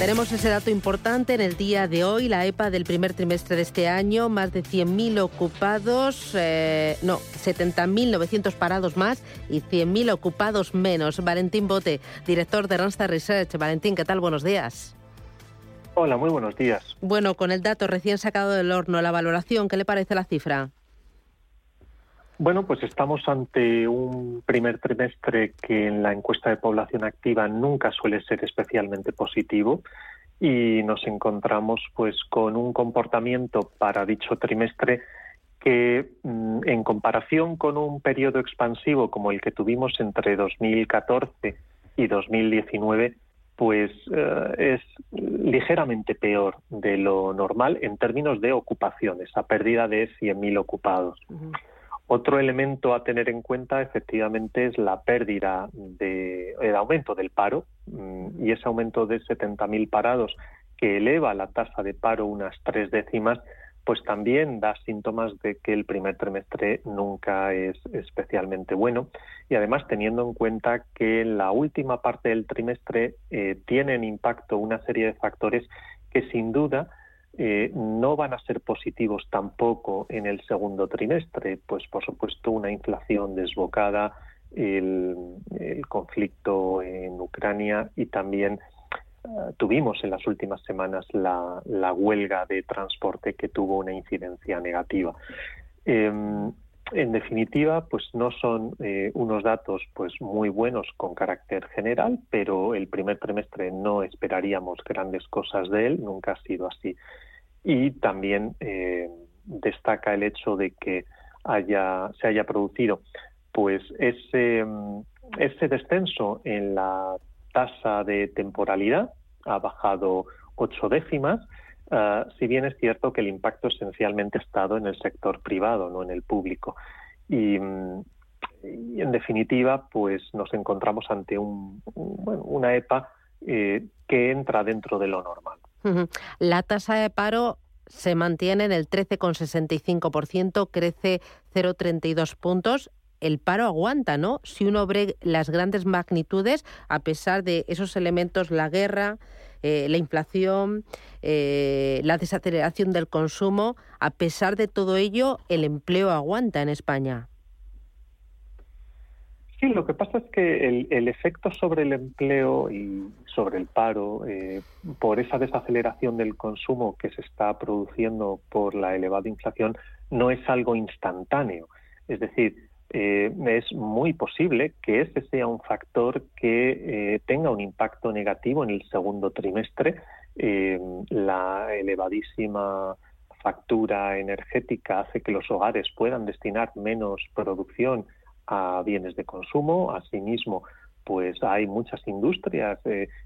Tenemos ese dato importante en el día de hoy, la EPA del primer trimestre de este año, más de 100.000 ocupados, eh, no, 70.900 parados más y 100.000 ocupados menos. Valentín Bote, director de Randstad Research. Valentín, ¿qué tal? Buenos días. Hola, muy buenos días. Bueno, con el dato recién sacado del horno, la valoración, ¿qué le parece la cifra? Bueno, pues estamos ante un primer trimestre que en la encuesta de población activa nunca suele ser especialmente positivo y nos encontramos pues con un comportamiento para dicho trimestre que mm, en comparación con un periodo expansivo como el que tuvimos entre 2014 y 2019 pues eh, es ligeramente peor de lo normal en términos de ocupaciones, a pérdida de 100.000 ocupados. Otro elemento a tener en cuenta efectivamente es la pérdida de el aumento del paro mm, y ese aumento de 70.000 parados que eleva la tasa de paro unas tres décimas, pues también da síntomas de que el primer trimestre nunca es especialmente bueno. Y además teniendo en cuenta que en la última parte del trimestre eh, tienen impacto una serie de factores que sin duda eh, no van a ser positivos tampoco en el segundo trimestre, pues por supuesto una inflación desbocada, el, conflicto en Ucrania y también eh, tuvimos en las últimas semanas la, huelga de transporte que tuvo una incidencia negativa. Em, en definitiva, pues no son eh, unos datos pues muy buenos con carácter general, pero el primer trimestre no esperaríamos grandes cosas de él, nunca ha sido así. Y también eh, destaca el hecho de que haya, se haya producido pues ese, ese descenso en la tasa de temporalidad, ha bajado ocho décimas, Ah, si bien es cierto que el impacto esencialmente ha estado en el sector privado, no en el público. Y, en definitiva, pues nos encontramos ante un, una EPA eh, que entra dentro de lo normal. La tasa de paro se mantiene en el 13,65%, crece 0,32 puntos el paro aguanta, ¿no? Si uno ve las grandes magnitudes, a pesar de esos elementos, la guerra, eh, la inflación, eh, la desaceleración del consumo, a pesar de todo ello, el empleo aguanta en España. Sí, lo que pasa es que el, efecto sobre el empleo y sobre el paro, eh, por esa desaceleración del consumo que se está produciendo por la elevada inflación, no es algo instantáneo. Es decir, eh, es muy posible que ese sea un factor que eh, tenga un impacto negativo en el segundo trimestre. Eh, la elevadísima factura energética hace que los hogares puedan destinar menos producción a bienes de consumo. Asimismo, pues hay muchas industrias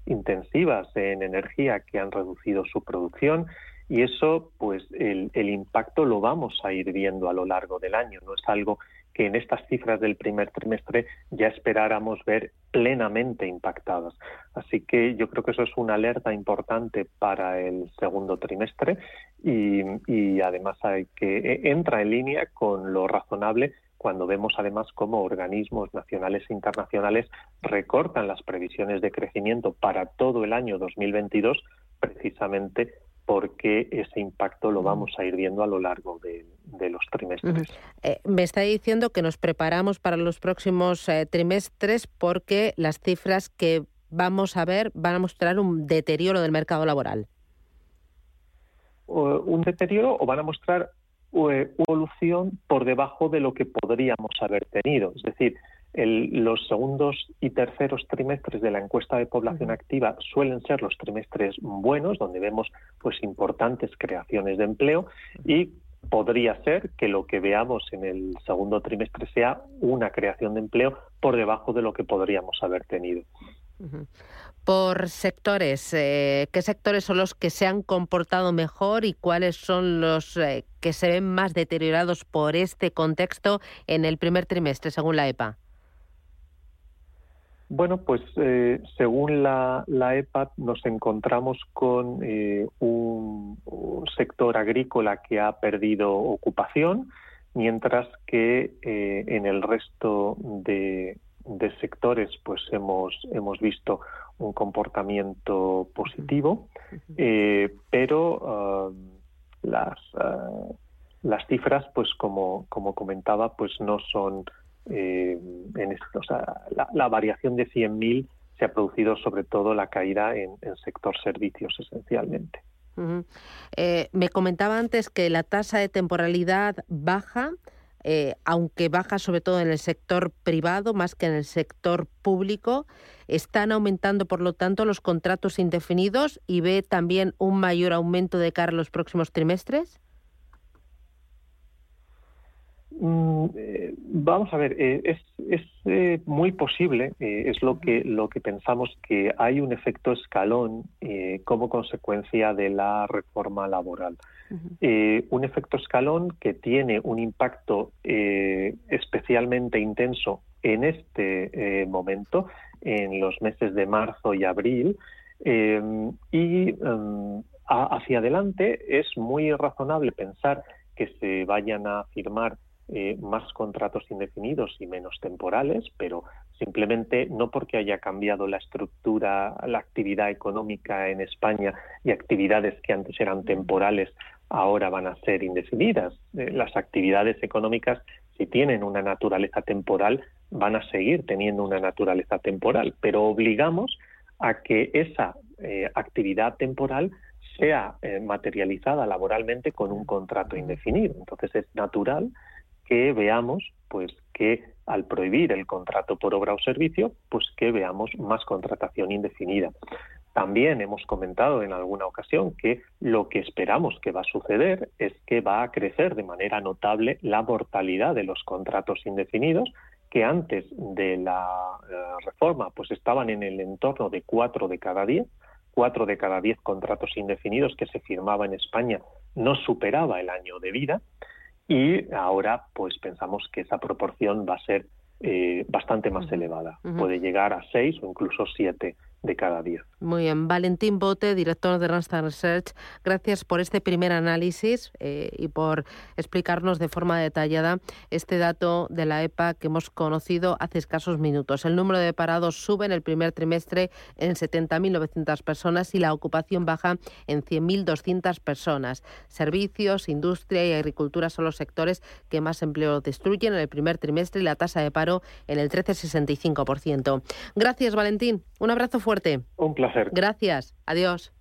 intensivas en energía que han reducido su producción y eso, pues el, impacto lo vamos a ir viendo a lo largo del año. No es algo que en estas cifras del primer trimestre ya esperáramos ver plenamente impactadas. Así que yo creo que eso es una alerta importante para el segundo trimestre y, además hay que e, entra en línea con lo razonable cuando vemos además cómo organismos nacionales e internacionales recortan las previsiones de crecimiento para todo el año 2022 precisamente porque ese impacto lo vamos a ir viendo a lo largo de, los trimestres. Eh, me está diciendo que nos preparamos para los próximos eh, trimestres porque las cifras que vamos a ver van a mostrar un deterioro del mercado laboral. un deterioro o van a mostrar eh, evolución por debajo de lo que podríamos haber tenido. Es decir, los segundos y terceros trimestres de la encuesta de población activa suelen ser los trimestres buenos, donde vemos pues importantes creaciones de empleo y podría ser que lo que veamos en el segundo trimestre sea una creación de empleo por debajo de lo que podríamos haber tenido. Por sectores, eh, ¿qué sectores son los que se han comportado mejor y cuáles son los eh, que se ven más deteriorados por este contexto en el primer trimestre, según la EPA? Bueno, pues eh, según la, la, EPA nos encontramos con eh, un, sector agrícola que ha perdido ocupación, mientras que eh, en el resto de, de sectores pues hemos, hemos visto un comportamiento positivo, eh, pero um, las, uh, las cifras, pues como, como comentaba, pues no son eh, en esto, la, variación de 100.000 se ha producido sobre todo la caída en, el sector servicios esencialmente. Eh, me comentaba antes que la tasa de temporalidad baja, eh, aunque baja sobre todo en el sector privado más que en el sector público. Están aumentando, por lo tanto, los contratos indefinidos y ve también un mayor aumento de cara a los próximos trimestres. Mm, eh, vamos a ver, eh, es, es eh, muy posible, es lo que, lo que pensamos, que hay un efecto escalón como consecuencia de la reforma laboral. un efecto escalón que tiene un impacto especialmente intenso en este momento, en los meses de marzo y abril, y em, hacia adelante es muy razonable pensar que se vayan a firmar eh, más contratos indefinidos y menos temporales, pero simplemente no porque haya cambiado la estructura, la actividad económica en España y actividades que antes eran temporales ahora van a ser indefinidas. Eh, las actividades económicas, si tienen una naturaleza temporal, van a seguir teniendo una naturaleza temporal, pero obligamos a que esa eh, actividad temporal sea materializada laboralmente con un contrato indefinido. Entonces es natural que veamos pues que al prohibir el contrato por obra o servicio, pues que veamos más contratación indefinida. También hemos comentado en alguna ocasión que lo que esperamos que va a suceder es que va a crecer de manera notable la mortalidad de los contratos indefinidos, que antes de la eh, reforma pues estaban en el entorno de cuatro de cada diez, cuatro de cada diez contratos indefinidos que se firmaba en España no superaba el año de vida y ahora pues pensamos que esa proporción va a ser eh, bastante más elevada. Puede llegar a seis o incluso siete de cada día. Muy bien. Valentín Bote, director de Randstad Research, gracias por este primer análisis eh, y por explicarnos de forma detallada este dato de la EPA que hemos conocido hace escasos minutos. El número de parados sube en el primer trimestre en 70.900 personas y la ocupación baja en 100.200 personas. Servicios, industria y agricultura son los sectores que más empleo destruyen en el primer trimestre y la tasa de paro en el 13,65%. Gracias, Valentín. Un abrazo fuerte. Un placer. Gracias. Adiós.